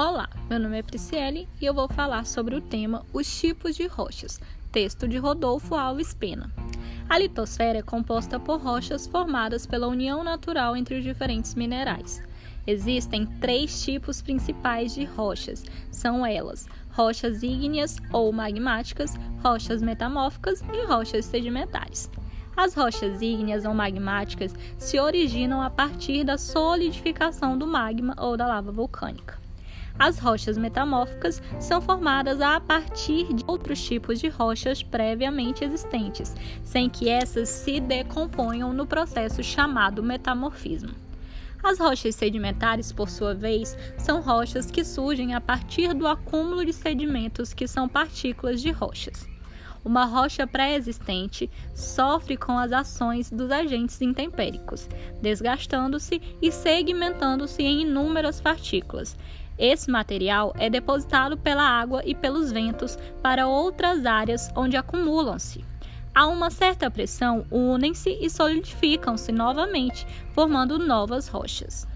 Olá, meu nome é Prisciele e eu vou falar sobre o tema Os tipos de rochas, texto de Rodolfo Alves Pena. A litosfera é composta por rochas formadas pela união natural entre os diferentes minerais. Existem três tipos principais de rochas. São elas: rochas ígneas ou magmáticas, rochas metamórficas e rochas sedimentares. As rochas ígneas ou magmáticas se originam a partir da solidificação do magma ou da lava vulcânica. As rochas metamórficas são formadas a partir de outros tipos de rochas previamente existentes, sem que essas se decomponham no processo chamado metamorfismo. As rochas sedimentares, por sua vez, são rochas que surgem a partir do acúmulo de sedimentos que são partículas de rochas. Uma rocha pré-existente sofre com as ações dos agentes intempéricos, desgastando-se e segmentando-se em inúmeras partículas. Esse material é depositado pela água e pelos ventos para outras áreas onde acumulam-se. A uma certa pressão, unem-se e solidificam-se novamente, formando novas rochas.